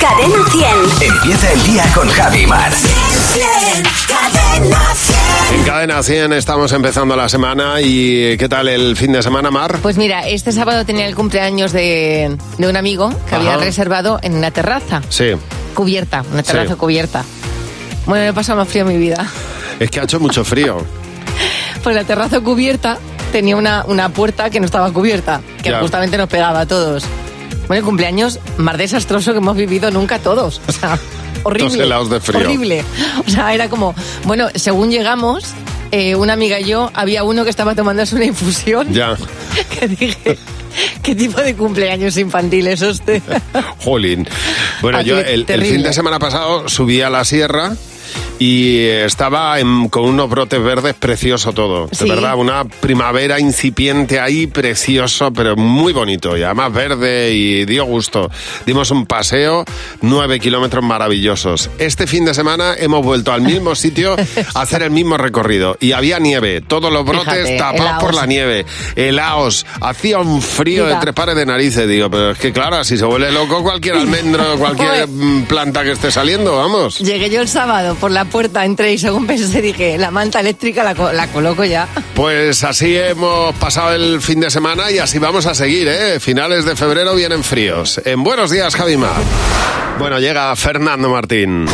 Cadena 100. Empieza el día con Javi Mar. Cadena 100. En Cadena 100 estamos empezando la semana y ¿qué tal el fin de semana, Mar? Pues mira, este sábado tenía el cumpleaños de, de un amigo que había reservado en una terraza Sí, cubierta, una terraza Sí. cubierta. Bueno, me he pasado más frío en mi vida. es que ha hecho mucho frío. Pues la terraza cubierta tenía una, una puerta que no estaba cubierta, que Ya. justamente nos pegaba a todos. Bueno, el cumpleaños más desastroso que hemos vivido nunca todos. O sea, horrible. Dos helados de frío. Horrible. O sea, era como, bueno, según llegamos, eh, una amiga y yo, había uno que estaba tomándose una infusión. Ya, Que dije, ¿qué tipo de cumpleaños infantil es este? jolín. Bueno, Aquí, yo el, fin de semana pasado subí a la sierra y estaba en- con unos brotes verdes precioso todo. De verdad, una primavera incipiente ahí, precioso, pero muy bonito. Y además verde y dio gusto. Dimos un paseo, nueve kilómetros maravillosos. Este fin de semana hemos vuelto al mismo sitio a hacer el mismo recorrido. Y había nieve, todos los brotes Fíjate, tapados por la nieve. Helaos, hacía un frío de Mira. tres pares de narices. Digo, pero es que claro, si se vuelve loco cualquier almendro, cualquier planta que esté saliendo, vamos. Llegué yo el sábado por la puerta, entré y según pensé dije, la manta eléctrica la, co- la coloco ya. Pues así hemos pasado el fin de semana y así vamos a seguir, ¿eh? Finales de febrero vienen fríos. En Buenos Días, Javima. Bueno, llega Fernando Martín.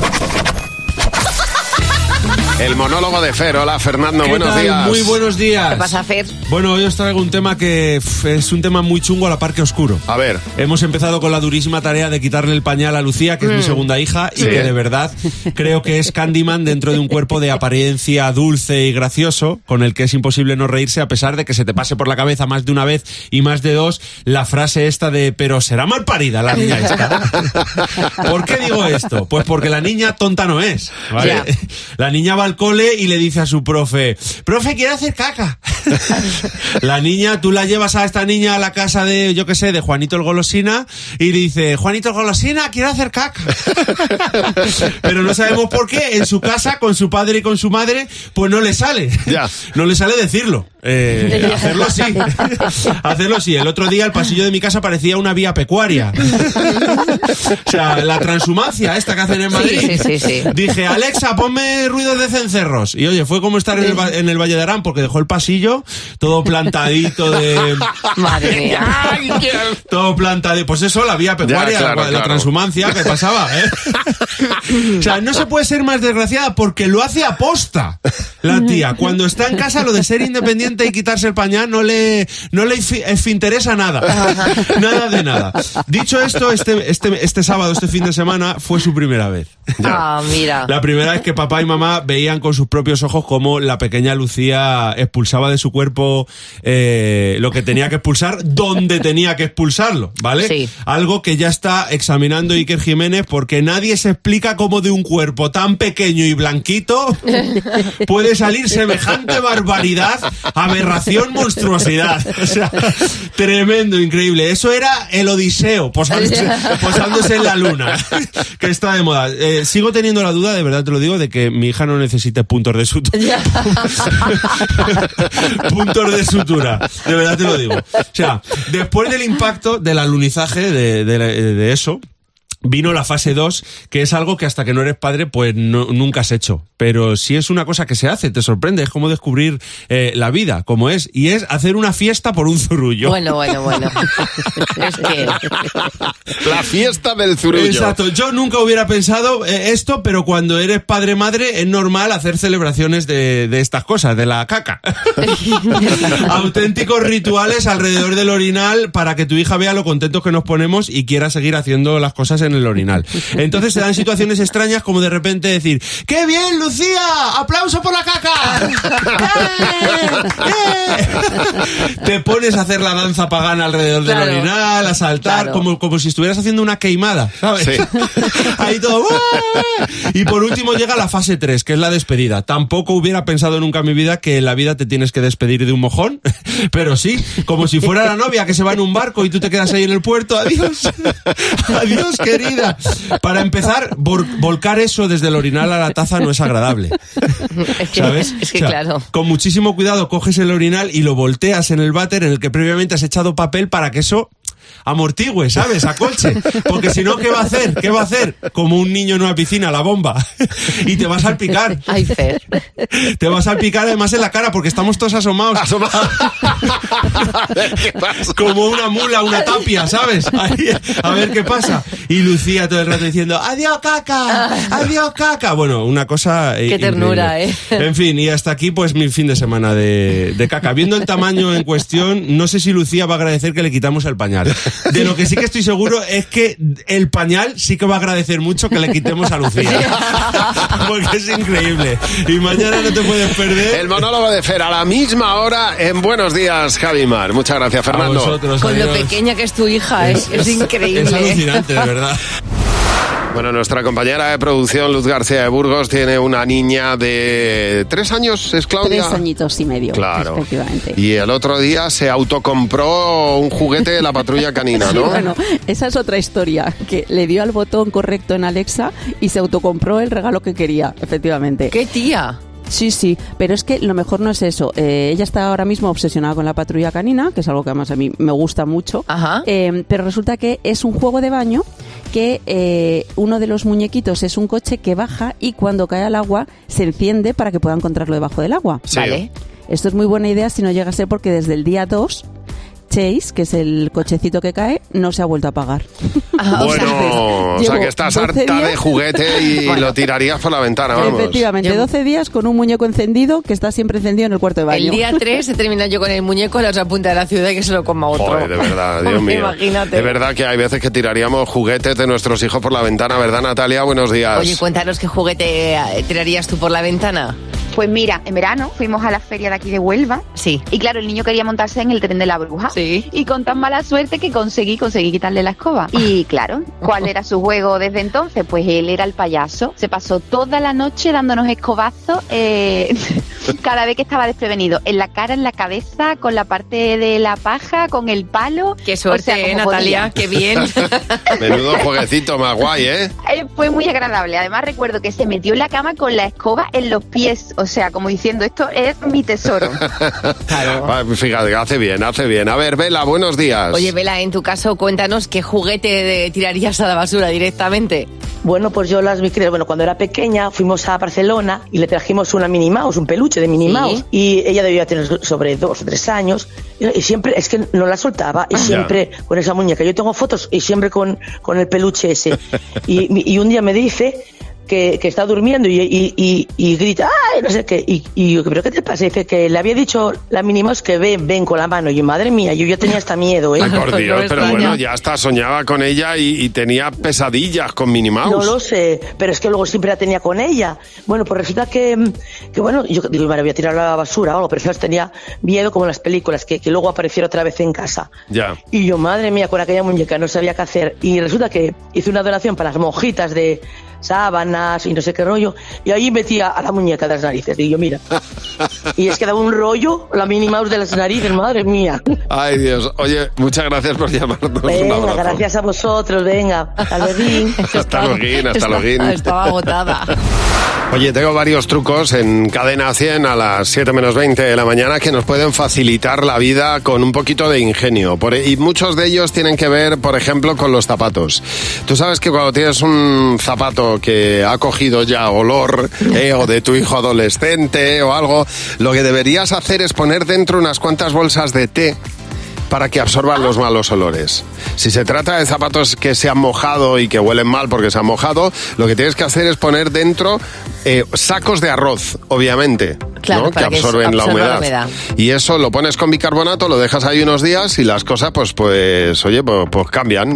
El monólogo de Fer. Hola, Fernando, ¿Qué buenos tal? días. Muy buenos días. ¿Qué pasa, Fer? Bueno, hoy os traigo un tema que es un tema muy chungo a la par que oscuro. A ver. Hemos empezado con la durísima tarea de quitarle el pañal a Lucía, que es mi segunda hija, y que de verdad creo que es Candyman dentro de un cuerpo de apariencia dulce y gracioso, con el que es imposible no reírse a pesar de que se te pase por la cabeza más de una vez y más de dos la frase esta de pero será mal parida la niña esta. ¿Por qué digo esto? Pues porque la niña tonta no es. ¿vale? La niña va al cole y le dice a su profe, profe, quiero hacer caca. la niña, tú la llevas a esta niña a la casa de, yo qué sé, de Juanito el Golosina y le dice, Juanito el Golosina, quiero hacer caca. Pero no sabemos por qué en su casa, con su padre y con su madre, pues no le sale. Ya. No le sale decirlo. Eh, hacerlo sí. hacerlo sí. El otro día el pasillo de mi casa parecía una vía pecuaria. o sea, la transhumancia esta que hacen en Madrid. sí, sí, sí. Dije, Alexa, ponme ruidos de cencerros. Y oye, fue como estar en el, en el Valle de Arán, porque dejó el pasillo todo plantadito de... Madre mía. Todo plantadito. Pues eso, la vía pecuaria, Ya, claro, la, la claro. transhumancia que pasaba, ¿eh? o sea, no se puede ser más desgraciada porque lo hace aposta la tía. Cuando está en casa, lo de ser independiente y quitarse el pañal no le, no le interesa nada. nada de nada. Dicho esto, este, este, este sábado, este fin de semana, fue su primera vez. Ah, mira. La primera vez que papá y mamá veían con sus propios ojos cómo la pequeña Lucía expulsaba de su cuerpo eh, lo que tenía que expulsar, donde tenía que expulsarlo, ¿vale? Sí. Algo que ya está examinando Iker Jiménez porque nadie se explica cómo de un cuerpo tan pequeño y blanquito puede salir semejante barbaridad, aberración, monstruosidad. O sea, tremendo, increíble. Eso era el Odiseo, posándose, posándose en la luna, que está de moda. Eh, sigo teniendo la duda, de verdad te lo digo, de que mi hija no necesite puntos de sutura. puntos de sutura, de verdad te lo digo. O sea, después del impacto del alunizaje de, de- de eso, vino la fase 2, que es algo que hasta que no eres padre, pues no- nunca has hecho. Pero si es una cosa que se hace, te sorprende, es como descubrir eh, la vida, como es, y es hacer una fiesta por un zurullo. Bueno, bueno, bueno. Es que... La fiesta del zurullo. Exacto, yo nunca hubiera pensado eh, esto, pero cuando eres padre-madre es normal hacer celebraciones de, de estas cosas, de la caca. Auténticos rituales alrededor del orinal para que tu hija vea lo contentos que nos ponemos y quiera seguir haciendo las cosas en el orinal. Entonces se dan situaciones extrañas como de repente decir, ¡qué bien, Lucía! ¡Aplauso por la caca! ¡Eh! ¡Eh! Te pones a hacer la danza pagana alrededor Claro. del orinal, a saltar, Claro. como, como si estuvieras haciendo una queimada, ¿sabes? Sí. Ahí todo. ¡uah! Y por último llega la fase 3, que es la despedida. Tampoco hubiera pensado nunca en mi vida que en la vida te tienes que despedir de un mojón, pero sí, como si fuera la novia que se va en un barco y tú te quedas ahí en el puerto. Adiós. Adiós, querida. Para empezar, vol- volcar eso desde el orinal a la taza no es agradable. Es que, ¿Sabes? es que O sea, claro. Con muchísimo cuidado coges el orinal y lo volteas en el váter en el que previamente has echado papel para que eso amortigüe, ¿sabes? Acolche. Porque si no, ¿qué va a hacer? ¿Qué va a hacer? Como un niño en una piscina, la bomba. y te vas a salpicar. Ay, Fer. Te vas a salpicar además en la cara porque estamos todos asomados. A ver, ¿qué pasa? Como una mula, una tapia, ¿sabes? Ahí, a ver qué pasa. Y Lucía todo el rato diciendo, adiós caca, adiós caca. Bueno, una cosa... eh, Qué ternura, increíble. En fin, y hasta aquí pues mi fin de semana de, de caca. Viendo el tamaño en cuestión, no sé si Lucía va a agradecer que le quitamos el pañal. De lo que sí que estoy seguro es que el pañal sí que va a agradecer mucho que le quitemos a Lucía. Porque es increíble. Y mañana no te puedes perder. El monólogo de Fer a la misma hora en Buenos Días, Javimar. Muchas gracias, A Fernando. vosotros, Con lo pequeña que es tu hija, es, es increíble. Es alucinante, de verdad. Bueno, nuestra compañera de producción, Luz García de Burgos, tiene una niña de tres años, ¿es Claudia? Tres añitos y medio, Claro. efectivamente. Y el otro día se autocompró un juguete de la patrulla canina, Sí, ¿no? bueno, esa es otra historia, que le dio al botón correcto en Alexa y se autocompró el regalo que quería, efectivamente. ¡Qué tía! Sí, sí, pero es que lo mejor no es eso. Eh, ella está ahora mismo obsesionada con la patrulla canina, que es algo que además a mí me gusta mucho. Ajá. Eh, pero resulta que es un juego de baño que eh, uno de los muñequitos es un coche que baja y cuando cae al agua se enciende para que pueda encontrarlo debajo del agua. Sí. Vale. Esto es muy buena idea si no llega a ser porque desde el día 2 Chase, que es el cochecito que cae, no se ha vuelto a pagar. Ah, o sea, Bueno, o sea llevo que estás 12 harta de juguete y lo tirarías por la ventana, vamos. Efectivamente, Yo- 12 días con un muñeco encendido que está siempre encendido en el cuarto de baño. el día 3 se termina yo con el muñeco en la otra punta de la ciudad y que se lo coma otro. Joder, de verdad, Dios mío. Imagínate. De verdad que hay veces que tiraríamos juguetes de nuestros hijos por la ventana, ¿verdad, Natalia? Buenos días. Oye, cuéntanos qué juguete eh, tirarías tú por la ventana. Pues mira, en verano fuimos a la feria de aquí de Huelva Sí. y claro, el niño quería montarse en el tren de la bruja. Sí. Y con tan mala suerte que conseguí, conseguí quitarle la escoba. Y claro, ¿cuál era su juego desde entonces? Pues él era el payaso. Se pasó toda la noche dándonos escobazos eh, cada vez que estaba desprevenido. En la cara, en la cabeza, con la parte de la paja, con el palo. Qué suerte, O sea, eh, como Natalia, podía. qué bien. Menudo jueguecito más guay, ¿eh? Eh, fue muy agradable. Además recuerdo que se metió en la cama con la escoba en los pies. O sea, como diciendo, esto es mi tesoro. Ah, Fíjate, hace bien, hace bien. A ver, Vela, buenos días. Oye, Vela, en tu caso, cuéntanos qué juguete de- tirarías a la basura directamente. Bueno, pues yo las vi creer. Bueno, cuando era pequeña fuimos a Barcelona y le trajimos una Minnie Mouse, un peluche de Minnie Sí. Mouse. Y ella debía tener sobre dos o tres años. Y, y siempre, es que no la soltaba. Y siempre con esa muñeca. Yo tengo fotos y siempre con, con el peluche ese. Y, y un día me dice que, que está durmiendo y, y, y, y grita, ¡ay! No sé qué. Y, yo, ¿pero qué te pasa? Dice que le había dicho la Minnie Mouse que ven, ven con la mano. Y yo, madre mía, yo ya tenía hasta miedo, ¿eh? Ay, por Dios, pero bueno, ya hasta soñaba con ella y, tenía pesadillas con Minnie Mouse. No lo sé, pero es que luego siempre la tenía con ella. Bueno, pues resulta que, que bueno, yo digo, la voy a tirar a la basura o algo, pero tenía miedo como en las películas, que, que luego apareciera otra vez en casa. Ya. Y yo, madre mía, con aquella muñeca no sabía qué hacer. Y resulta que hice una donación para las monjitas de sábanas y no sé qué rollo, y ahí metía a la muñeca de las narices. Y yo, mira. Y es que daba un rollo la Mouse de las narices, madre mía. Ay, Dios. Oye, muchas gracias por llamarnos. Venga, gracias a vosotros, venga. Hasta luego. Hasta luego, hasta luego. Estaba agotada. Oye, tengo varios trucos en Cadena 100 a las 7 menos 20 de la mañana que nos pueden facilitar la vida con un poquito de ingenio. Por- y muchos de ellos tienen que ver, por ejemplo, con los zapatos. Tú sabes que cuando tienes un zapato que ha cogido ya olor, eh, o de tu hijo adolescente o algo, lo que deberías hacer es poner dentro unas cuantas bolsas de té para que absorban los malos olores. Si se trata de zapatos que se han mojado y que huelen mal porque se han mojado, lo que tienes que hacer es poner dentro eh, sacos de arroz, obviamente, Claro, ¿no? que absorben la, absorba humedad. la humedad. Y eso lo pones con bicarbonato, lo dejas ahí unos días y las cosas, pues, pues, oye, pues, pues cambian,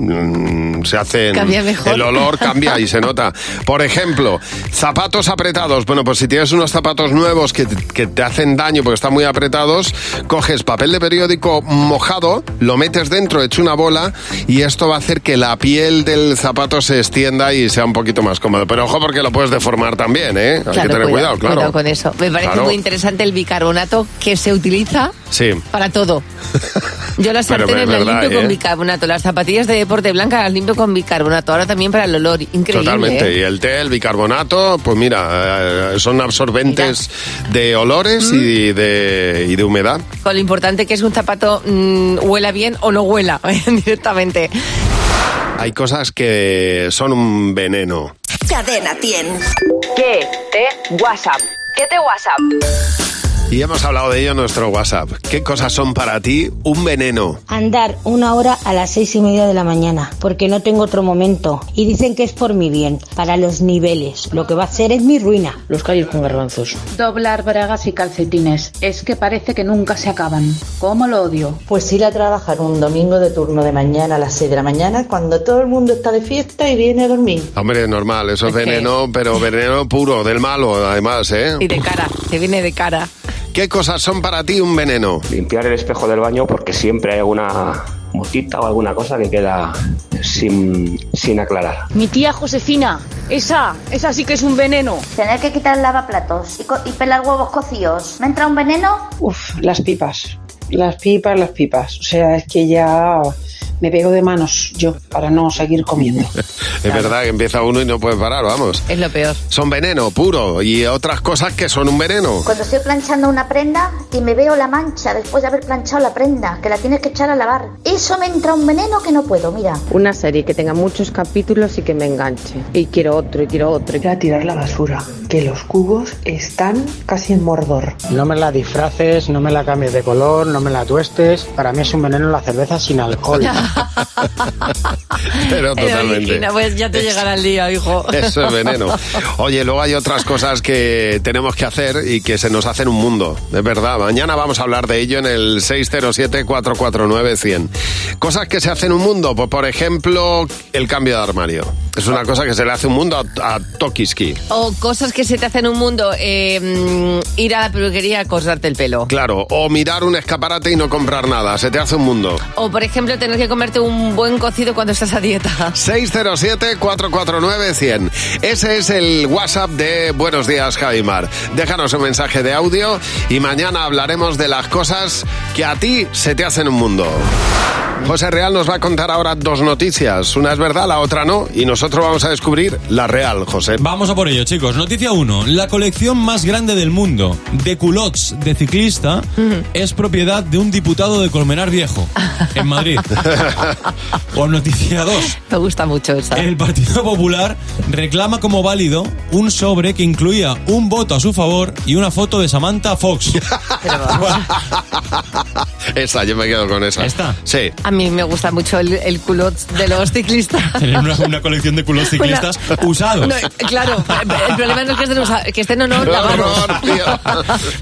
Mm, se hacen, Cambia mejor. el olor cambia y se nota. Por ejemplo, zapatos apretados. Bueno, pues si tienes unos zapatos nuevos que, que te hacen daño porque están muy apretados, coges papel de periódico mojado, lo metes dentro, hecho una bola y esto va a hacer que la piel del zapato se extienda y sea un poquito más cómodo. Pero ojo porque lo puedes deformar también, ¿eh? Hay que tener cuidado, claro. con eso. Me parece Claro. muy interesante el bicarbonato que se utiliza Sí. para todo. Yo las sartenes es las limpio ¿eh? con bicarbonato, las zapatillas de deporte blanca las limpio con bicarbonato, ahora también para el olor, increíble. Totalmente. ¿eh? Y el té, el bicarbonato, pues mira, eh, son absorbentes de olores y, de, y de humedad. Con lo importante que es un zapato mm, huela bien o no huela. Perfectamente. Hay cosas que son un veneno. Cadena 100. ¿Qué te WhatsApp? ¿Qué te WhatsApp? Y hemos hablado de ello en nuestro WhatsApp. ¿Qué cosas son para ti un veneno? Andar una hora a las seis y media de la mañana, porque no tengo otro momento. Y dicen que es por mi bien, para los niveles. Lo que va a hacer es mi ruina. Los callos con garbanzos. Doblar bragas y calcetines. Es que parece que nunca se acaban. ¿Cómo lo odio? Pues ir a trabajar un domingo de turno de mañana a las 6 de la mañana cuando todo el mundo está de fiesta y viene a dormir. Hombre, normal, eso es, que- veneno, pero veneno puro, del malo, además, ¿eh? Y de cara, te viene de cara. ¿Qué cosas son para ti un veneno? Limpiar el espejo del baño porque siempre hay alguna motita o alguna cosa que queda sin, sin aclarar. Mi tía Josefina. Esa, esa sí que es un veneno. Tener que quitar el lavaplatos y, co- y pelar huevos cocidos. ¿Me entra un veneno? Uf, las pipas. Las pipas, las pipas. O sea, es que ya me pego de manos yo para no seguir comiendo. Es verdad que empieza uno y no puede parar, vamos. Es lo peor. Son veneno puro y otras cosas que son un veneno. Cuando estoy planchando una prenda y me veo la mancha después de haber planchado la prenda, que la tienes que echar a lavar. Eso me entra un veneno que no puedo, mira. Una serie que tenga muchos capítulos y que me enganche. Y quiero otro, y quiero otro. Ir a tirar la basura, que los cubos están casi en mordor. No me la disfraces, no me la cambies de color, no me la tuestes. Para mí es un veneno la cerveza sin alcohol. Pero totalmente. Pues ya te llegará el día, hijo. Eso es veneno. Oye, luego hay otras cosas que tenemos que hacer y que se nos hacen un mundo. Es verdad. Mañana vamos a hablar de ello en el 607-449-100. Cosas que se hacen un mundo. Pues, por ejemplo, el cambio de armario. Es una cosa que se le hace un mundo a, a Tokiski. O cosas que se te hacen un mundo. eh, mm, ir a la peluquería a cortarte el pelo. Claro. O mirar un escaparate y no comprar nada. Se te hace un mundo. O, por ejemplo, tener que comerte un buen cocido cuando estás a dieta. 607-449-100. Ese es el WhatsApp de Buenos Días, Javimar. Déjanos un mensaje de audio y mañana hablaremos de las cosas que a ti se te hacen un mundo. José Real nos va a contar ahora dos noticias. Una es verdad, la otra no. Y nosotros vamos a descubrir la real, José. Vamos a por ello, chicos. Noticia 1. La colección más grande del mundo de culottes de ciclista es propiedad de un diputado de Colmenar Viejo, en Madrid. o noticia 2. Me gusta mucho esa. El Partido Popular reclama como válido un sobre que incluía un voto a su favor y una foto de Samantha Fox. esa, yo me quedo con esa. ¿Esta? Sí. A mí me gusta mucho el, el culot de los ciclistas. Tener una, una colección de culottes ciclistas usados. No, claro, el problema no es que estén, usa- que estén o no lavados.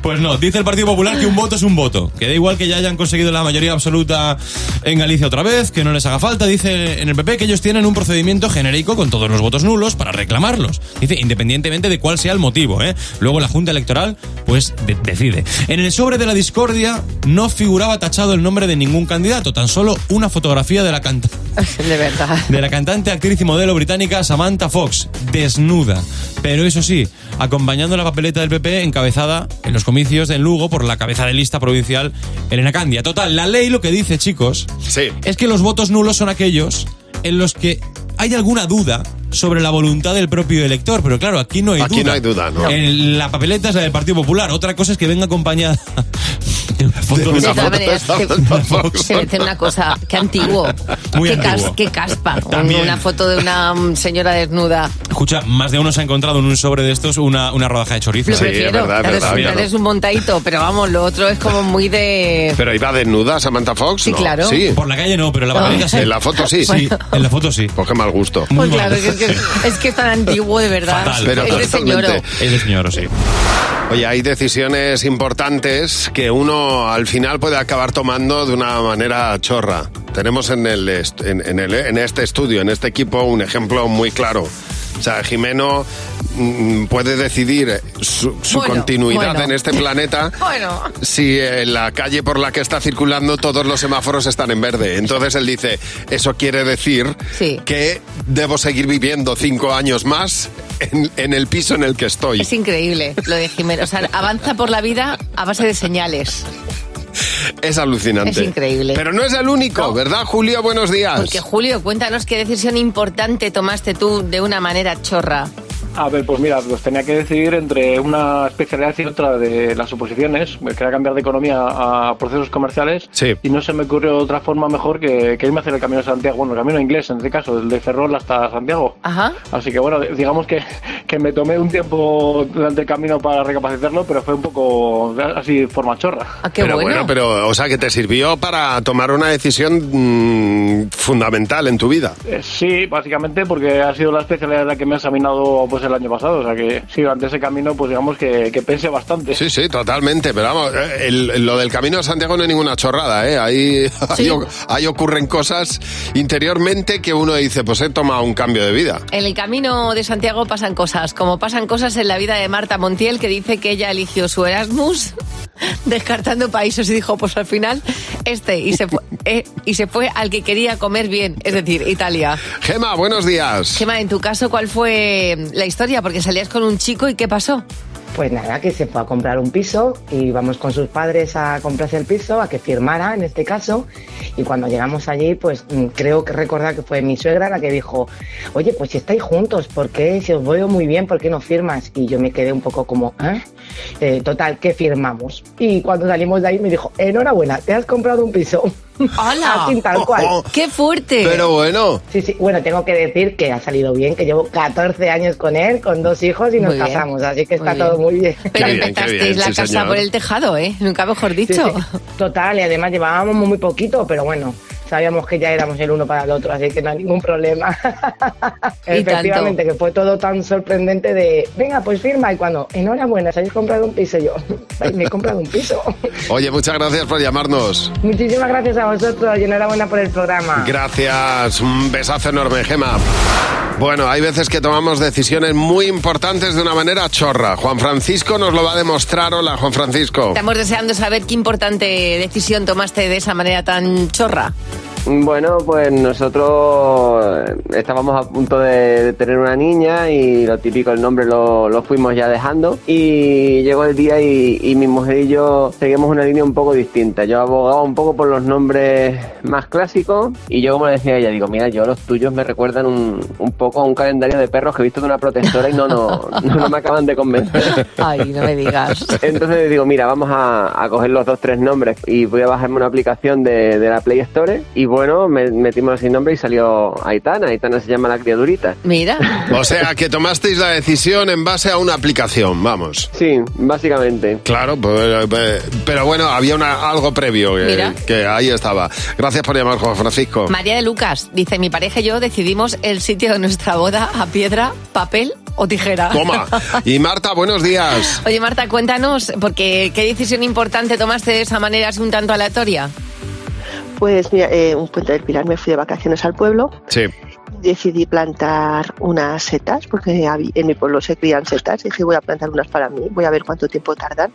Pues no, dice el Partido Popular que un voto es un voto. Que da igual que ya hayan conseguido la mayoría absoluta en Galicia otra vez, que no les haga falta. Dice en el PP que ellos tienen un procedimiento genérico con todos los votos nulos para reclamarlos. Dice, independientemente de cuál sea el motivo, ¿eh? Luego la Junta Electoral, pues de- decide. En el sobre de la discordia no figuraba tachado el nombre de ningún candidato, tan solo una fotografía de la cantante. De verdad. De la cantante, actriz y modelo británica Samantha Fox, desnuda. Pero eso sí, acompañando la papeleta del PP encabezada en los comicios de Lugo por la cabeza de lista provincial Elena Candia. Total, la ley lo que dice, chicos, es que los votos nulos son aquellos en los que hay alguna duda sobre la voluntad del propio elector, pero claro, aquí no hay Aquí duda. no hay duda, ¿no? En la papeleta es la del Partido Popular. Otra cosa es que venga acompañada voy a decir una cosa, qué antiguo. Muy qué, antiguo. qué caspa. También. Una foto de una mm, señora desnuda. Escucha, más de uno se ha encontrado en un sobre de estos una, una rodaja de chorizo. Lo prefiero. Claro, es, un- es un montadito, pero vamos, lo otro es como muy de. Pero iba desnuda Samantha Fox, Sí, ¿no? claro. Sí. Por la calle no, pero en la No. papeleta sí. En la foto sí. Sí, en la foto sí. Pues qué mal gusto. Pues claro, es que, es que es tan antiguo de verdad. Fatal. Pero es totalmente. Es de señor, sí. Oye, hay decisiones importantes que uno al final puede acabar tomando de una manera chorra. Tenemos en, el, est- en, en el- en este estudio, en este equipo, un ejemplo muy claro. O sea, Jimeno mm, puede decidir su, su Bueno, continuidad bueno. en este planeta Bueno. si en la calle por la que está circulando todos los semáforos están en verde. Entonces él dice, eso quiere decir Sí. que debo seguir viviendo cinco años más en, en el piso en el que estoy. Es increíble lo de Jimeno. O sea, avanza por la vida a base de señales. Es alucinante. Es increíble. Pero no es el único, ¿verdad, Julio? Buenos días. Porque Julio, cuéntanos qué decisión importante tomaste tú de una manera chorra. A ver, pues mira, pues tenía que decidir entre una especialidad y otra de las oposiciones. Me quería cambiar de economía a procesos comerciales Sí. y no se me ocurrió otra forma mejor que, que irme a hacer el camino de Santiago, bueno, el camino inglés en este caso, el de Ferrol hasta Santiago. Ajá. Así que bueno, digamos que, que me tomé un tiempo durante el camino para recapacitarlo, pero fue un poco así forma chorra. Ah, pero bueno. pero, o sea, que te sirvió para tomar una decisión mm, fundamental en tu vida. Eh, sí, básicamente porque ha sido la especialidad la que me ha examinado pues el año pasado, o sea que sí, durante ese camino pues digamos que, que pensé bastante. Sí, sí, totalmente. Pero vamos, eh, el- lo del camino de Santiago no es ninguna chorrada, ¿eh? Ahí, ahí ocurren cosas interiormente que uno dice, pues he tomado un cambio de vida. En el camino de Santiago pasan cosas, como pasan cosas en la vida de Marta Montiel, que dice que ella eligió su Erasmus descartando países y dijo, pues al final este, y se fue, eh, y se fue al que quería comer bien, es decir, Italia. Gema, buenos días. Gema, en tu caso, ¿cuál fue la historia? Porque salías con un chico y ¿qué pasó? Pues nada, que se fue a comprar un piso y vamos con sus padres a comprarse el piso, a que firmara en este caso. Y cuando llegamos allí, pues mm, creo que recordar que fue mi suegra la que dijo, oye, pues si estáis juntos, ¿por qué? Si os veo muy bien, ¿por qué no firmas? Y yo me quedé un poco como, ¿eh? Eh, total, que firmamos. Y cuando salimos de ahí me dijo, enhorabuena, te has comprado un piso. ¡Hala! Así tal cual. ¡Qué fuerte! Pero bueno. Sí, sí, bueno, tengo que decir que ha salido bien, que llevo 14 años con él, con dos hijos y nos Muy bien. casamos, así que está Muy bien. todo muy bien. Pero empezasteis la casa por el tejado, ¿eh? Nunca mejor dicho. Total, y además llevábamos muy poquito, pero bueno, sabíamos que ya éramos el uno para el otro, así que no hay ningún problema. Y Efectivamente, que fue todo tan sorprendente de, venga, pues firma, y cuando, enhorabuena, se habéis comprado un piso, Y yo, "Ay, me he comprado un piso. Oye, muchas gracias por llamarnos. Muchísimas gracias a vosotros y enhorabuena por el programa. Gracias, un besazo enorme, Gema. Bueno, hay veces que tomamos decisiones muy importantes de una manera chorra. Juan Francisco nos lo va a demostrar. Hola, Juan Francisco. Estamos deseando saber qué importante decisión tomaste de esa manera tan chorra. Bueno, pues nosotros estábamos a punto de, de tener una niña y lo típico, el nombre lo, lo fuimos ya dejando y llegó el día y, y mi mujer y yo seguimos una línea un poco distinta. Yo abogaba un poco por los nombres más clásicos y yo como le decía a ella, digo, mira, yo los tuyos me recuerdan un, un poco a un calendario de perros que he visto de una protectora y no, no, no, no me acaban de convencer. Ay, no me digas. Entonces digo, mira, vamos a, a coger los dos, tres nombres y voy a bajarme una aplicación de, de la Play Store y bueno, me, metimos así nombre y salió Aitana. Aitana se llama la criaturita. Mira. O sea, que tomasteis la decisión en base a una aplicación, vamos. Sí, básicamente. Claro, pues, eh, pero bueno, había una, algo previo que ahí estaba. Gracias por llamar, Juan Francisco. María de Lucas dice, mi pareja y yo decidimos el sitio de nuestra boda a piedra, papel o tijera. Toma. Y Marta, buenos días. Oye Marta, cuéntanos, porque qué decisión importante tomaste de esa manera así un tanto aleatoria. Pues mira, eh, un puente del Pilar me fui de vacaciones al pueblo. Sí. Decidí plantar unas setas, porque en mi pueblo se crían setas. Dije, voy a plantar unas para mí, voy a ver cuánto tiempo tardan.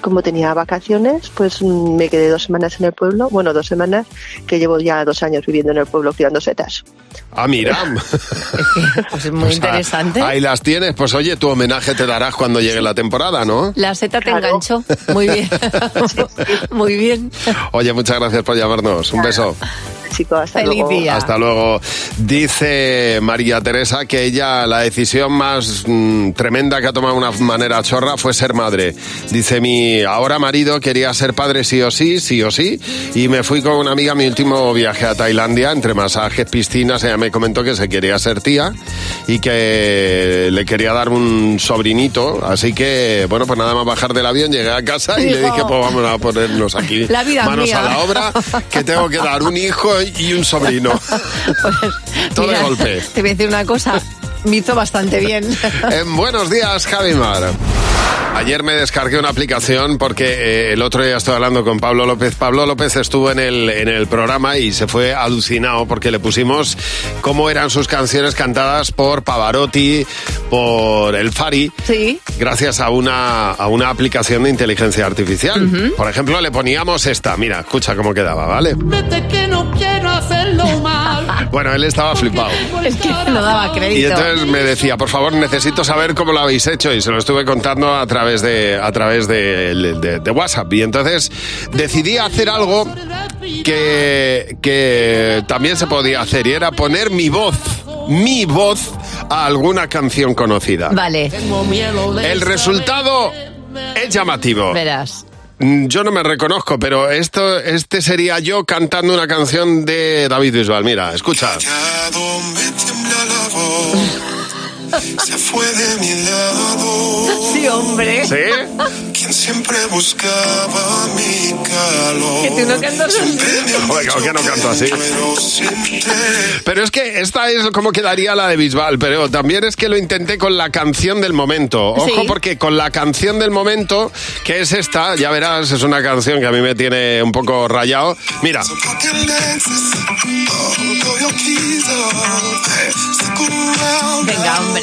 Como tenía vacaciones, pues me quedé dos semanas en el pueblo. Bueno, dos semanas, que llevo ya dos años viviendo en el pueblo criando setas. Ah, mira. Pues es muy interesante. Ahí las tienes. Pues oye, tu homenaje te darás cuando llegue la temporada, ¿no? La seta te enganchó. Muy bien. Muy bien. Oye, muchas gracias por llamarnos. Un beso. Chicos, hasta Feliz luego. día. Hasta luego. Dice María Teresa que ella la decisión más mm, tremenda que ha tomado una manera chorra fue ser madre. Dice mi ahora marido quería ser padre sí o sí, sí o sí, y me fui con una amiga a mi último viaje a Tailandia, entre masajes, piscinas, ella me comentó que se quería ser tía y que le quería dar un sobrinito, así que bueno, pues nada más bajar del avión, llegué a casa y le Hijo. dije, pues vamos a ponernos aquí La vida manos mía. a la obra, que tengo que dar un hijo y un sobrino. Todo de Mira, golpe. Te voy a decir una cosa. Me hizo bastante bien. En buenos días, Javimar. Ayer me descargué una aplicación porque eh, el otro día estoy hablando con Pablo López. Pablo López estuvo en el, en el programa y se fue alucinado porque le pusimos cómo eran sus canciones cantadas por Pavarotti, por El Fari, Sí. gracias a una, a una aplicación de inteligencia artificial. Por ejemplo, le poníamos esta. Mira, escucha cómo quedaba, ¿vale? Vete que no quiero hacerlo mal. Bueno, él estaba flipado. Es que no daba Y crédito. entonces me decía, por favor, necesito saber cómo lo habéis hecho. Y se lo estuve contando a través de, a través de, de- de WhatsApp. Y entonces decidí hacer algo que, que también se podía hacer. Y era poner mi voz, mi voz, a alguna canción conocida. Vale. El resultado es llamativo. Verás. Mm, Yo no me reconozco, pero esto, este sería yo cantando una canción de David Bisbal. Mira, escucha. Se fue de mi lado. Sí, hombre. ¿Sí? Quien siempre buscaba mi calor. Que tú no cantas así. Joder, claro que no canto así. Pero es que esta es como quedaría la de Bisbal, pero también es que lo intenté con la canción del momento. Ojo, Sí. porque con la canción del momento, que es esta, ya verás, es una canción que a mí me tiene un poco rayado. Mira. Venga, hombre.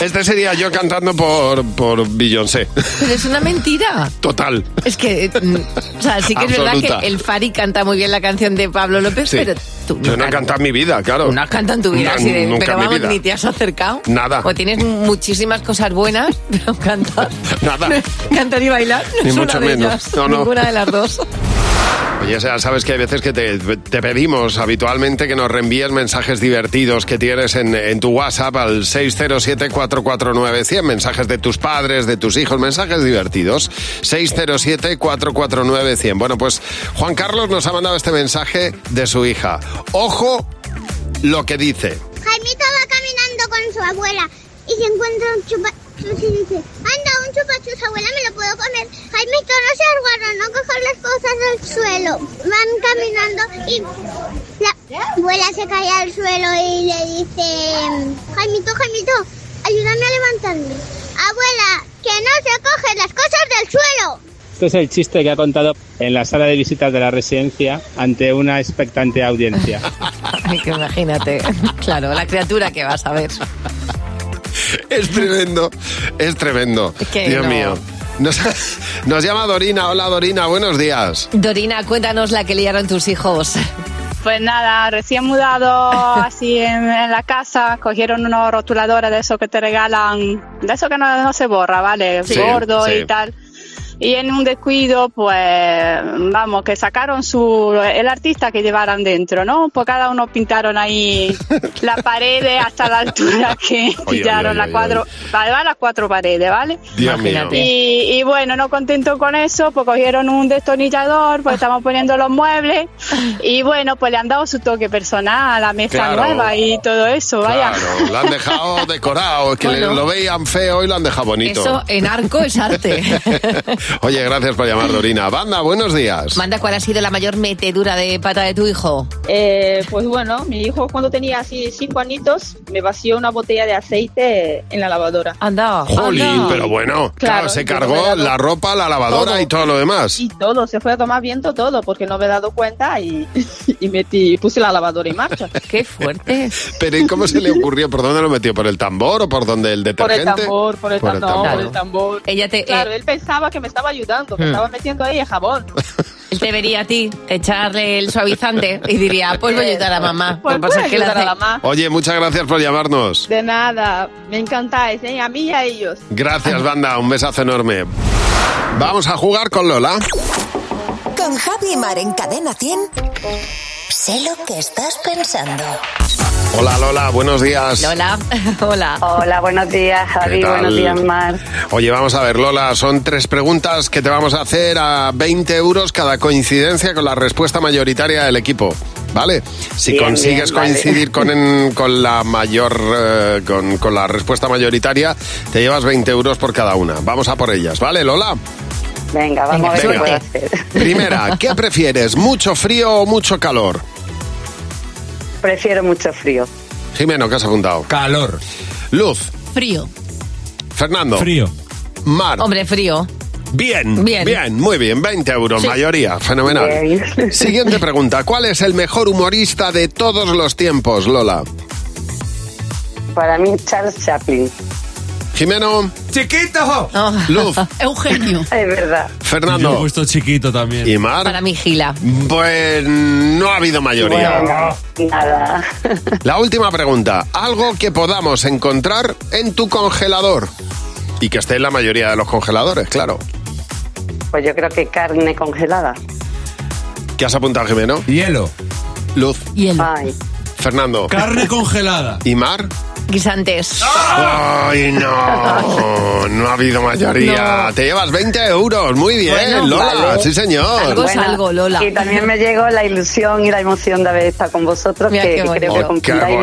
Este sería yo cantando por, por Beyoncé. Pero es una mentira. Total. Es que, mm, o sea, sí que es verdad Absoluta. que el Fari canta muy bien la canción de Pablo López, Sí. pero tú Yo no he cantado en mi vida, claro. no has cantado en tu vida Na- así de, nunca pero vamos, ni te has acercado. Nada. O tienes muchísimas cosas buenas, pero cantar, Nada. cantar y bailar no Ni es mucho una de menos. ellas. No, no. Ninguna de las dos. Oye, o sea, sabes que hay veces que te, te pedimos habitualmente que nos reenvíes mensajes divertidos que tienes en, tu WhatsApp al 607-449-100, mensajes de tus padres, de tus hijos, mensajes divertidos. 607-449-100. Bueno, pues Juan Carlos nos ha mandado este mensaje de su hija. Ojo lo que dice. Jaimito va caminando con su abuela y se encuentra un chupa chus y dice, anda, un chupa chus, abuela, me lo puedo comer. Jaimito, no seas guarro, no cojas las cosas del suelo. Van caminando y la abuela se cae al suelo y le dice, Jaimito, Jaimito, ayúdame a levantarme. Abuela, que no se cogen las cosas del suelo. Este es el chiste que ha contado en la sala de visitas de la residencia ante una expectante audiencia. Ay, que imagínate. Claro, la criatura que vas a ver. Es tremendo, es tremendo. que Dios no. mío. Nos, nos llama Dorina. Hola Dorina, buenos días. Dorina, cuéntanos la que liaron tus hijos. Pues nada, recién mudado así en, en la casa, cogieron unos rotuladores de esos que te regalan, de eso que no, no se borra, ¿vale? Sí, Gordo sí. y tal. Y en un descuido, pues, vamos, que sacaron su, el artista que llevaran dentro, ¿no? Pues cada uno pintaron ahí las paredes hasta la altura que Oye, pillaron oye, las cuatro, las cuatro paredes, ¿vale? Dios mío. Y, y bueno, no contento con eso, pues cogieron un destornillador, pues estamos poniendo los muebles y bueno, pues le han dado su toque personal a la mesa Claro. nueva y todo eso, vaya. Claro, lo han dejado decorado, es que Bueno. le- lo veían feo y lo han dejado bonito. Eso en arco es arte. Oye, gracias por llamar, Dorina. Banda, buenos días. Manda, ¿cuál ha sido la mayor metedura de pata de tu hijo? Eh, pues bueno, mi hijo cuando tenía así cinco añitos me vació una botella de aceite en la lavadora. Anda. Jolín, pero bueno, claro, Claro, se no cargó dado- la ropa, la lavadora Todo. y todo lo demás. Y todo, se fue a tomar viento todo porque no me he dado cuenta y, y metí, puse la lavadora en marcha. Qué fuerte. Pero ¿y cómo se le ocurrió? ¿Por dónde lo metió? ¿Por el tambor o por donde el Por el detergente? tambor, por el, Por el tambor, tambor. por el tambor. Ella te, Claro, eh, él pensaba que me estaba ayudando, me Hmm. estaba metiendo ahí el jabón. Él te vería a ti echarle el suavizante y diría, pues voy a ayudar a mamá. Pues que voy a que ayudar a la mamá. Oye, muchas gracias por llamarnos. De nada, me encantáis, ¿eh? a mí y a ellos. Gracias, banda. Un besazo enorme. Vamos a jugar con Lola. Con Javi y Mar en Cadena 100. Sé lo que estás pensando. Hola, Lola. Buenos días. Lola, hola. Hola, buenos días, Javi. ¿Qué tal? Buenos días, Mar. Oye, vamos a ver, Lola, son tres preguntas que te vamos a hacer a 20 euros cada coincidencia con la respuesta mayoritaria del equipo. ¿Vale? Si Bien, consigues bien, vale. coincidir con, con la mayor, eh, con, con la respuesta mayoritaria, te llevas 20 euros por cada una. Vamos a por ellas, ¿vale, Lola? Venga, vamos a ver qué Venga. puedo hacer. Primera, ¿qué prefieres? ¿Mucho frío o mucho calor? Prefiero mucho frío. Jimeno, ¿qué has apuntado? Calor. Luz. Frío. Fernando. Frío. Mar. Hombre, frío. Bien, Bien. bien, muy bien, 20 euros, Sí. mayoría, fenomenal. Bien. Siguiente pregunta, ¿cuál es el mejor humorista de todos los tiempos, Lola? Para mí, Charles Chaplin. Jimeno, ¡Chiquito! Luz, Eugenio. Es verdad. Yo he Fernando puesto chiquito también. y Mar. Para mí, Gila. Pues no ha habido mayoría. Bueno, nada. La última pregunta, algo que podamos encontrar en tu congelador y que esté en la mayoría de los congeladores, claro. Pues yo creo que carne congelada. ¿Qué has apuntado, Jimeno? Hielo. Luz. Hielo. Fernando. Carne congelada. ¿Y Mar? Guisantes. ¡Ay, no! No ha habido mayoría. No. Te llevas 20 euros. Muy bien, Bueno, Lola. vale. Sí, señor. Bueno, Y también me llegó la ilusión y la emoción de haber estado con vosotros, Mira que creo que bonito.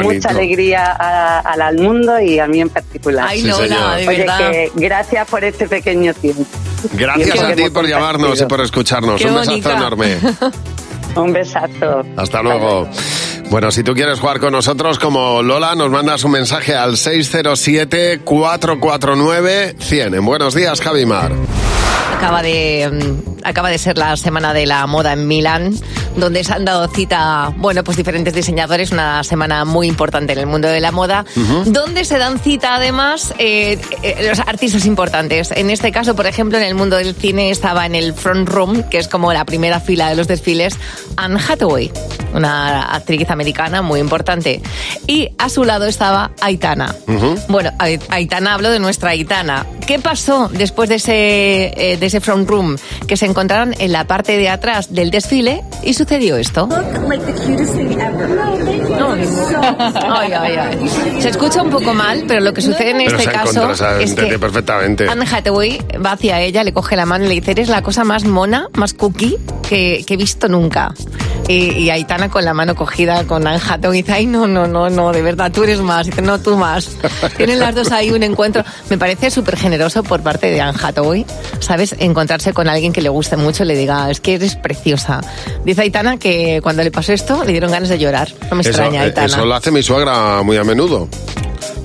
mucha alegría a- al, al mundo y a mí en particular. Ay, Sí, Lola, señor. de Oye, verdad. que gracias por este pequeño tiempo. Gracias a ti por llamarnos y por escucharnos. Qué Un besazo bonita. enorme. Un besazo. Hasta luego. Bueno, si tú quieres jugar con nosotros como Lola, nos mandas un mensaje al 607-449-100. En buenos días, Javi Mar. Acaba de, mm, acaba de ser la semana de la moda en Milán, donde se han dado cita, bueno, pues diferentes diseñadores, una semana muy importante en el mundo de la moda, donde se dan cita además eh, eh, los artistas importantes. En este caso, por ejemplo, en el mundo del cine estaba en el front room, que es como la primera fila de los desfiles, Anne Hathaway, una actriz americana muy importante. Y a su lado estaba Aitana. Bueno, Ai- Aitana, hablo de nuestra Aitana. ¿Qué pasó después de ese, eh, de ese front room? Que se encontraron en la parte de atrás del desfile y sucedió esto. Ay, ay, ay. Se escucha un poco mal, pero lo que sucede en Pero este caso es que perfectamente. Anne Hathaway va hacia ella, le coge la mano y le dice, eres la cosa más mona, más cookie que, que he visto nunca. Y, y Aitana con la mano cogida con Anne Hathaway dice, ay, no, no, no, no, de verdad, tú eres más. Y dice, no, tú más. Tienen las dos ahí un encuentro. Me parece súper generoso por parte de Hathaway, ¿sabes? Encontrarse con alguien que le guste mucho y le diga, es que eres preciosa. Dice Aitana que cuando le pasó esto le dieron ganas de llorar. No me Eso, extraña, eh, Aitana. eso lo hace mi suegra muy a menudo.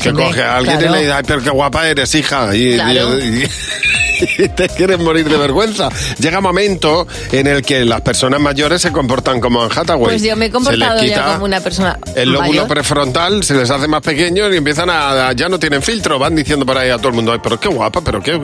Que Hombre, coge a alguien claro. y le dice, ay, pero qué guapa eres, hija. Y, Claro. y- y te quieres morir de vergüenza. Llega un momento en el que las personas mayores se comportan como Anne Hathaway. Pues yo me he comportado ya como una persona El lóbulo mayor. prefrontal se les hace más pequeño y empiezan a... Ya no tienen filtro, van diciendo por ahí a todo el mundo, ay, pero qué guapa, pero qué...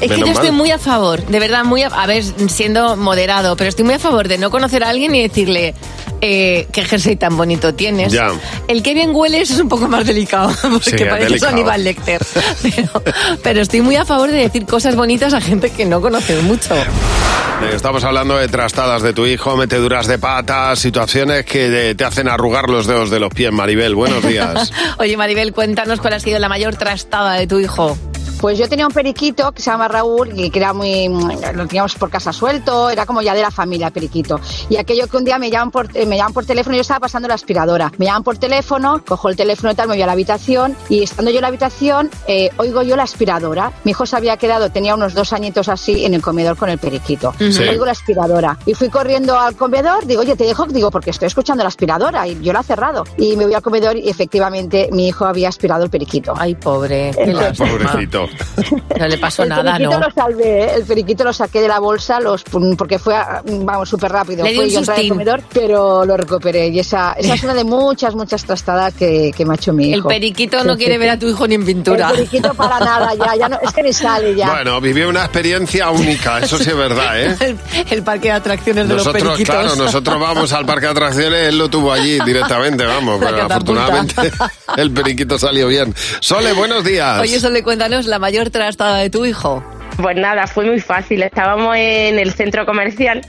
Es que yo estoy muy a favor, de verdad, muy a, a ver, siendo moderado, pero estoy muy a favor de no conocer a alguien y decirle eh, qué jersey tan bonito tienes. Ya. El que bien hueles es un poco más delicado, porque Sí, es parece. Aníbal Lecter. Pero, pero estoy muy a favor de decir cosas bonitas a gente que no conoces mucho. Eh, Estamos hablando de trastadas de tu hijo, meteduras de patas, situaciones que eh, te hacen arrugar los dedos de los pies. Maribel, buenos días. Oye, Maribel, cuéntanos cuál ha sido la mayor trastada de tu hijo. Pues yo tenía un periquito que se llama Raúl y que era muy. lo teníamos por casa suelto, era como ya de la familia, periquito. Y aquello que un día me llaman por, eh, me llaman por teléfono, yo estaba pasando la aspiradora. Me llaman por teléfono, cojo el teléfono y tal, me voy a la habitación y estando yo en la habitación, eh, oigo yo la aspiradora. Mi hijo se había quedado, tenía unos dos añitos así en el comedor con el periquito. Sí. Oigo la aspiradora y fui corriendo al comedor, digo, oye, te dejo, digo, porque estoy escuchando la aspiradora y yo la he cerrado. Y me voy al comedor y efectivamente mi hijo había aspirado el periquito. Ay, pobre. Pobrecito. No le pasó el nada, periquito ¿no? lo salvé, ¿eh? el periquito lo saqué de la bolsa los, porque fue, ah, vamos, súper rápido. Le Fue un yo al comedor, pero lo recuperé. Y esa, esa es una de muchas, muchas trastadas que, que me ha hecho mi El hijo. periquito no Sí, quiere sí, ver a tu hijo ni en pintura. El periquito para nada, ya, ya no, es que ni sale ya. Bueno, vivió una experiencia única, eso sí es verdad, ¿eh? El, el parque de atracciones de Nosotros, los periquitos. claro, nosotros vamos al parque de atracciones, él lo tuvo allí directamente, vamos, pero afortunadamente el periquito salió bien. Sole, buenos días. Oye, Sole, cuéntanos la mayor trastada de tu hijo. Pues nada, fue muy fácil. Estábamos en el centro comercial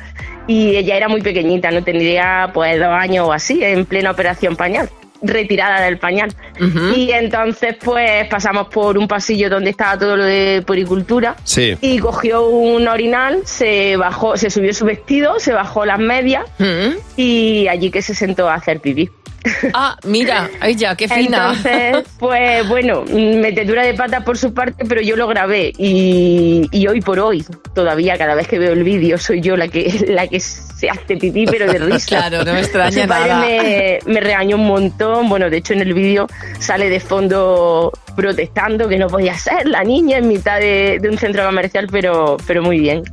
y ella era muy pequeñita, no tendría pues dos años o así, en plena operación pañal retirada del pañal y entonces pues pasamos por un pasillo donde estaba todo lo de puricultura Sí. y cogió un orinal, se bajó, se subió su vestido, se bajó las medias y allí que se sentó a hacer pipí. Ah, mira, ay ya, qué fina. Entonces, pues bueno, metedura de pata por su parte, pero yo lo grabé y, y hoy por hoy, todavía cada vez que veo el vídeo, soy yo la que la que se hace pipí, pero de risa. Claro, no me extraña Su padre nada. Me, me regañó un montón, bueno, de hecho en el vídeo sale de fondo protestando que no podía ser la niña en mitad de, de un centro comercial, pero, pero muy bien.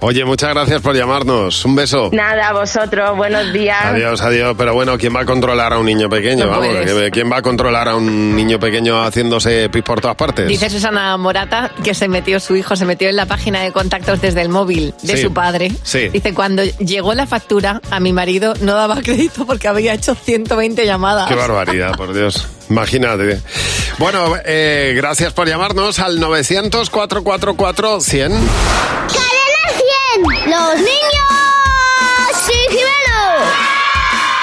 Oye, muchas gracias por llamarnos. Un beso. Nada, a vosotros, buenos días. Adiós, adiós. Pero bueno, ¿quién va a controlar a un niño pequeño? No Vamos, puedes. ¿quién va a controlar a un niño pequeño haciéndose pis por todas partes? Dice Susana Morata que se metió su hijo, se metió en la página de contactos desde el móvil de Sí. su padre. Sí. Dice, cuando llegó la factura, a mi marido no daba crédito porque había hecho 120 llamadas. Qué barbaridad, por Dios. Imagínate. Bueno, eh, gracias por llamarnos al 900-444-100. ¡Cadena 100! ¡Los niños!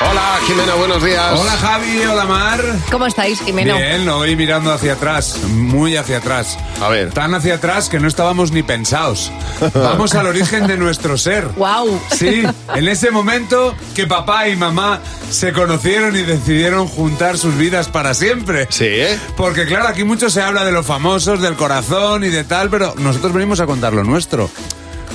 Hola, Jimena, buenos días. Hola Javi, hola Mar. ¿Cómo estáis, Jimeno? Bien, hoy mirando hacia atrás, muy hacia atrás. A ver. Tan hacia atrás que no estábamos ni pensados. Vamos al origen de nuestro ser. Wow. Sí, en ese momento que papá y mamá se conocieron y decidieron juntar sus vidas para siempre. Sí, ¿eh? Porque claro, aquí mucho se habla de los famosos, del corazón y de tal, pero nosotros venimos a contar lo nuestro.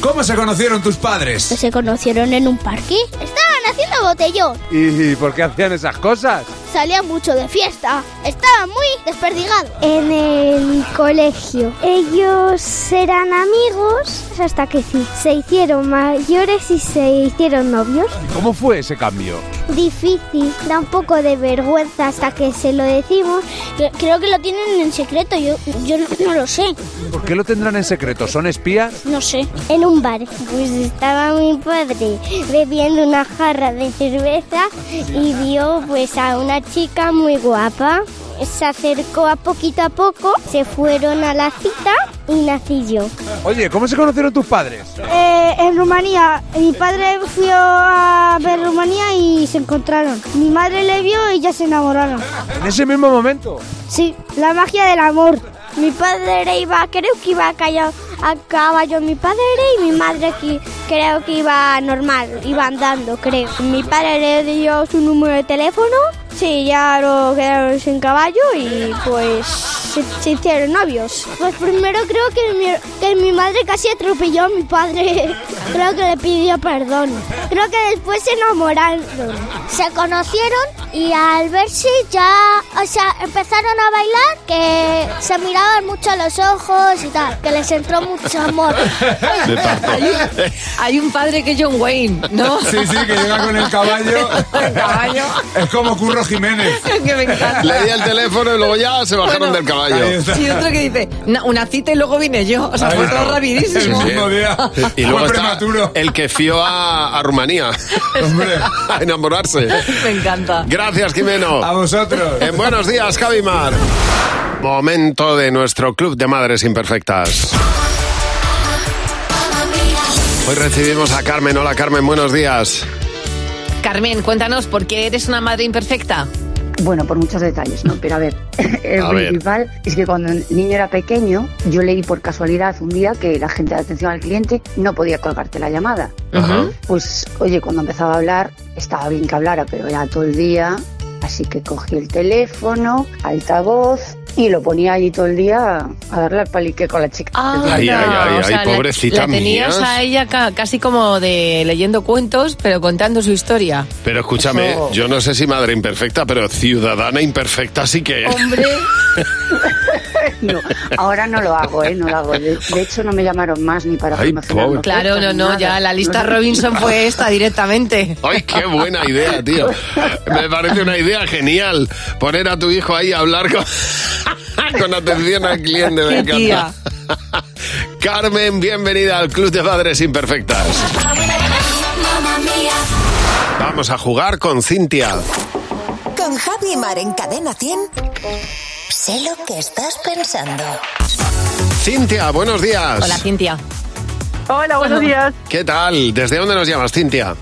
¿Cómo se conocieron tus padres? ¿Se conocieron en un parque? Estaban haciendo botellón. ¿Y por qué hacían esas cosas? Salían mucho de fiesta. Estaban muy desperdigados. En el colegio. Ellos eran amigos hasta que sí. Se hicieron mayores y se hicieron novios. ¿Cómo fue ese cambio? Difícil, da un poco de vergüenza hasta que se lo decimos. Cre- Creo que lo tienen en secreto, yo, yo no, no lo sé. ¿Por qué lo tendrán en secreto? ¿Son espías? No sé. En un bar. Pues estaba mi padre bebiendo una jarra de cerveza y vio pues a una chica muy guapa. Se acercó a poquito a poco, se fueron a la cita y nací yo. Oye, ¿cómo se conocieron tus padres? Eh, en Rumanía, mi padre fue a ver Rumanía y se encontraron. Mi madre le vio y ya se enamoraron. En ese mismo momento. Sí, la magia del amor. Mi padre iba, creo que iba a caballo, a caballo mi padre y mi madre que creo que iba normal, iba andando, creo. Mi padre le dio su número de teléfono, sí, ya lo quedaron sin caballo y pues se, se hicieron novios. Pues primero creo que mi, que mi madre casi atropelló a mi padre, creo que le pidió perdón. Creo que después se enamoraron. Se conocieron y al verse ya, o sea, empezaron a bailar que se miraban mucho a los ojos y tal, que les entró mucho amor. Hay un, hay un padre que es John Wayne, ¿no? Sí, sí, que llega con el caballo. caballo. Es como Curro Jiménez. que me encanta. Le di el teléfono y luego ya se bajaron Bueno, del caballo. Y otro que dice, "Na- una cita y luego vine yo. O sea, fue todo rapidísimo. Sí, sí. Y luego está el que fió a, a Rumanía. a enamorarse. Me encanta. Gracias, Jimeno. A vosotros. En buenos días, Javimar. Momento de nuestro club de madres imperfectas. Hoy recibimos a Carmen. Hola, Carmen, buenos días. Carmen, cuéntanos, ¿por qué eres una madre imperfecta? Bueno, por muchos detalles, ¿no? Pero a ver, el A ver. principal es que cuando el niño era pequeño, yo leí por casualidad un día que la gente de atención al cliente no podía colgarte la llamada. Pues, oye, cuando empezaba a hablar, estaba bien que hablara, pero era todo el día, así que cogí el teléfono, altavoz, y lo ponía allí todo el día a darle al palique con la chica. Ay, ay, ay, O sea, ay, la- pobrecita La tenías mía. a ella ca- casi como de leyendo cuentos, pero contando su historia. Pero escúchame, Eso- yo no sé si madre imperfecta, pero ciudadana imperfecta sí que es. Hombre. No, ahora no lo hago, ¿eh? No lo hago. De, de hecho, no me llamaron más ni para Ay, Claro, no, no, nada. ya la lista No. Robinson fue esta directamente. ¡Ay, qué buena idea, tío! Me parece una idea genial. Poner a tu hijo ahí a hablar con, con atención al cliente. Me encanta. Carmen, bienvenida al Club de Padres Imperfectas. Vamos a jugar con Cintia. Con Javi y Mar en Cadena 100. Sé lo que estás pensando. Cintia, buenos días. Hola, Cintia. Hola, buenos días. ¿Qué tal? ¿Desde dónde nos llamas, Cintia?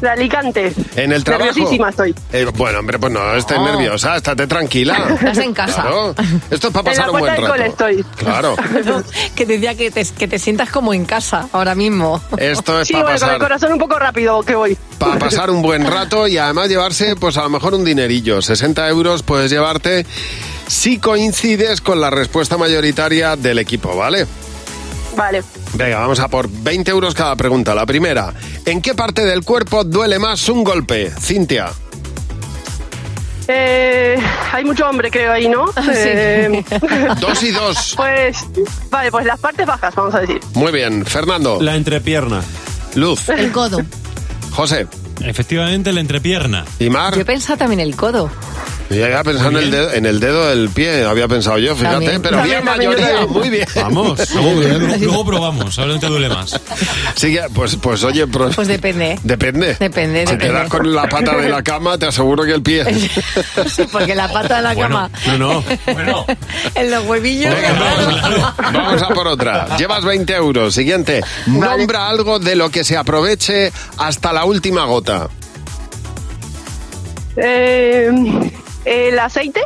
De Alicante. ¿En el trabajo? Nerviosísima estoy. Eh, bueno, hombre, pues no estés Oh. nerviosa, estate tranquila. Estás en casa. Claro. Esto es para En la pasar un buen cole rato. estoy. Claro. que te decía que te, que te sientas como en casa ahora mismo. Esto es Sí, para bueno, con el pasar, corazón un poco rápido que voy. para pasar un buen rato y además llevarse, pues a lo mejor un dinerillo. 60 euros puedes llevarte si coincides con la respuesta mayoritaria del equipo, ¿vale? Vale. Venga, vamos a por 20 euros cada pregunta. La primera, ¿en qué parte del cuerpo duele más un golpe? Cintia. Eh, hay mucho hombre, creo, ahí, ¿no? Eh, Dos y dos. Pues, vale, pues las partes bajas, vamos a decir. Muy bien, Fernando. La entrepierna. Luz. El codo. José. Efectivamente, la entrepierna. ¿Y Mar? Yo he pensado también el codo. Yo había pensado en el, dedo, en el dedo del pie, había pensado yo, fíjate, También. pero También, bien también, mayoría, muy bien. Vamos, luego, probamos, a ver dónde te duele más. Sí, que- pues, pues oye, pro- Pues depende. depende. Depende, Si te das con la pata de la cama, te aseguro que el pie. Sí, porque la pata de la cama. no, no. en los huevillos. Vamos a por otra. Llevas 20 euros. Siguiente. Nombra algo de lo que se aproveche hasta la última gota. Eh, ¿El aceite?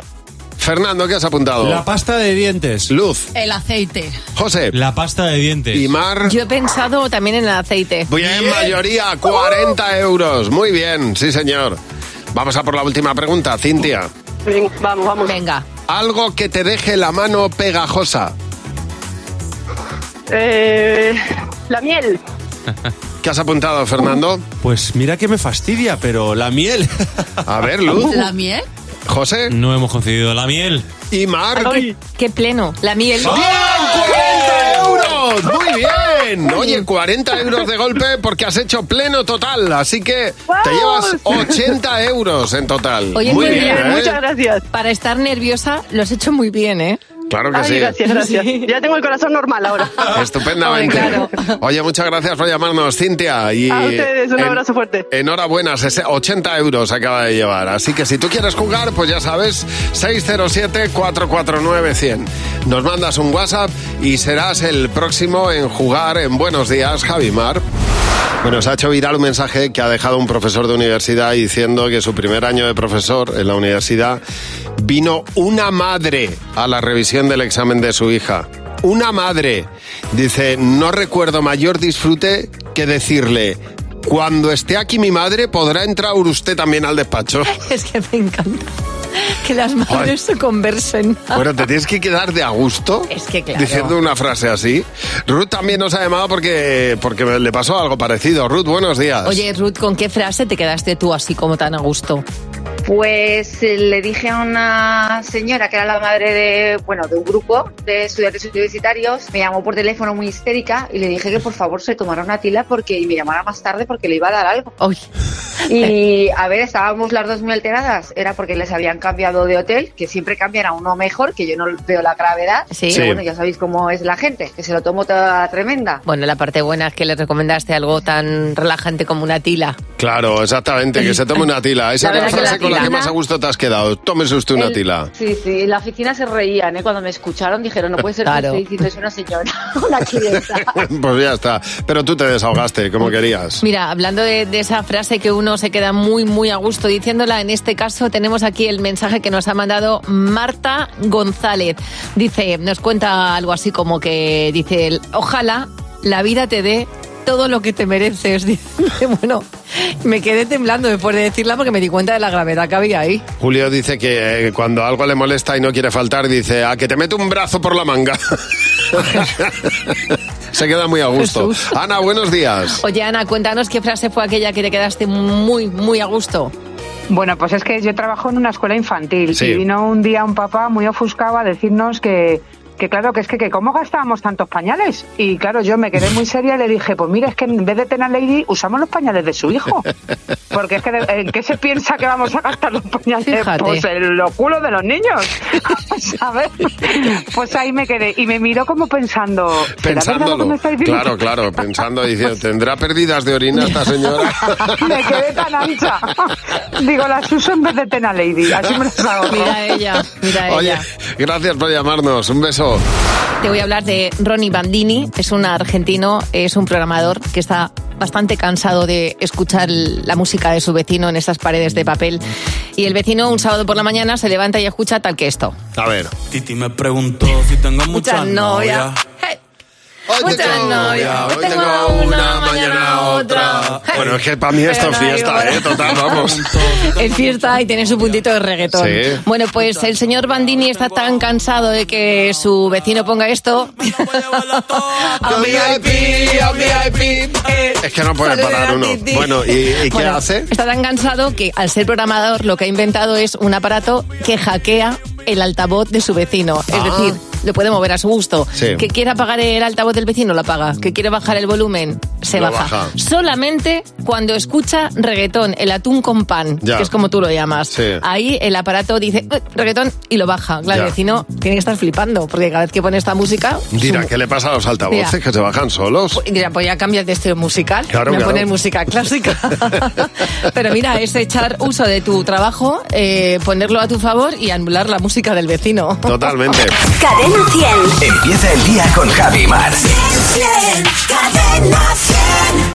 Fernando, ¿qué has apuntado? La pasta de dientes. Luz. El aceite. José. La pasta de dientes. Y Mar. Yo he pensado también en el aceite. Bien, mayoría, 40 euros. Muy bien, sí, señor. Vamos a por la última pregunta, Cintia. Ven, vamos, vamos. Venga. Algo que te deje la mano pegajosa. Eh, la miel. ¿Qué has apuntado, Fernando? Pues mira que me fastidia, pero la miel. A ver, Luz. ¿La miel? José. No hemos concedido la miel. Y Mar. Qué, qué pleno. La miel. ¡Bien! ¡40 euros! ¡Muy bien! Oye, 40 euros de golpe porque has hecho pleno total. Así que te llevas 80 euros en total. Oye, muy muy bien, bien, ¿eh? Muchas gracias. Para estar nerviosa, lo has hecho muy bien, ¿eh? Claro que Ay, sí. gracias, gracias. Ya tengo el corazón normal ahora. Estupendamente. Oye, muchas gracias por llamarnos, Cintia. Y A ustedes, un en- abrazo fuerte. Enhorabuena, sese- 80 euros acaba de llevar. Así que si tú quieres jugar, pues ya sabes, 607-449-100. Nos mandas un WhatsApp y serás el próximo en jugar en Buenos Días, Javimar. Bueno, se ha hecho viral un mensaje que ha dejado un profesor de universidad diciendo que su primer año de profesor en la universidad vino una madre a la revisión del examen de su hija. Una madre. Dice, no recuerdo mayor disfrute que decirle, cuando esté aquí mi madre podrá entrar usted también al despacho. Es que me encanta que las madres se conversen. Bueno, te tienes que quedar de a gusto Es que claro. diciendo una frase así. Ruth también nos ha llamado porque, porque le pasó algo parecido. Ruth, buenos días. Oye, Ruth, ¿con qué frase te quedaste tú así como tan a gusto? Pues eh, le dije a una señora que era la madre de, bueno, de un grupo de estudiantes universitarios, me llamó por teléfono muy histérica y le dije que por favor se tomara una tila porque y me llamara más tarde porque le iba a dar algo. Y a ver, estábamos las dos muy alteradas, era porque les habían cambiado de hotel, que siempre cambian a uno mejor, que yo no veo la gravedad, Sí. pero Sí. bueno, ya sabéis cómo es la gente, que se lo tomó toda tremenda. Bueno, la parte buena es que le recomendaste algo tan relajante como una tila. Claro, exactamente, que se tome una tila. Esa La es la frase la con la que más a gusto te has quedado. Tómese usted una El- tila. Sí, sí, en la oficina se reían, ¿eh? Cuando me escucharon dijeron, no puede ser Claro. que esté diciendo es una señora, una clienta. pues ya está. Pero tú te desahogaste como querías. Mira, hablando de, de esa frase que uno se queda muy, muy a gusto diciéndola, en este caso tenemos aquí el mensaje que nos ha mandado Marta González. Dice, nos cuenta algo así como que dice, ojalá la vida te dé todo lo que te mereces. Dice, bueno, me quedé temblando después de decirla porque me di cuenta de la gravedad que había ahí. Julio dice que eh, cuando algo le molesta y no quiere faltar, dice, a que te mete un brazo por la manga. Se queda muy a gusto. Jesús. Ana, buenos días. Oye, Ana, cuéntanos qué frase fue aquella que te quedaste muy, muy a gusto. Bueno, pues es que yo trabajo en una escuela infantil Sí. y vino un día un papá muy ofuscado a decirnos que, que claro, que es que, que cómo gastábamos tantos pañales. Y claro, yo me quedé muy seria y le dije, pues mira, es que en vez de tener Lady usamos los pañales de su hijo. Porque es que, ¿en qué se piensa que vamos a gastar los pañales? Fíjate. Pues en los culos de los niños. ¿Sabes? Pues ahí me quedé y me miró como pensando, ¿será verdad lo que Pensándolo. me estáis diciendo? Claro, claro, pensando, diciendo, ¿tendrá pérdidas de orina esta señora? Me quedé tan ancha. Digo, las uso en vez de Tena Lady. Así me las hago. Mira ella, mira Oye, ella. gracias por llamarnos. Un beso. Te voy a hablar de Ronnie Bandini, es un argentino, es un programador que está bastante cansado de escuchar la música de su vecino en esas paredes de papel. Y el vecino un sábado por la mañana se levanta y escucha tal que esto. A ver. Titi me preguntó si tengo muchas novias. Hoy tengo. Hoy Tengo una, mañana otra. Bueno, es que para mí esto es fiesta, ¿eh? Total, vamos. Es fiesta y tiene su puntito de reggaetón. Sí. Bueno, pues el señor Bandini está tan cansado de que su vecino ponga esto. A VIP, a VIP. Es que no puede parar uno. Bueno, ¿y, y qué Bueno, hace? Está tan cansado que al ser programador lo que ha inventado es un aparato que hackea el altavoz de su vecino. Es Ah. decir, lo puede mover a su gusto. Sí. Que quiere apagar el altavoz del vecino, lo apaga. Que quiere bajar el volumen, se baja. baja. Solamente cuando escucha reggaetón, el atún con pan, Ya. que es como tú lo llamas. Sí. Ahí el aparato dice "Eh, reggaetón y lo baja. Claro, Ya. el vecino tiene que estar flipando, porque cada vez que pone esta música... Dirá, ¿qué le pasa a los altavoces Mira. que se bajan solos? Dirá, pues ya cambias de estilo musical, Claro, me claro. pones música clásica. Pero mira, es echar uso de tu trabajo, eh, ponerlo a tu favor y anular la música del vecino. Totalmente. Cadena 100. Empieza el día con Javi Mar. Cadena 100.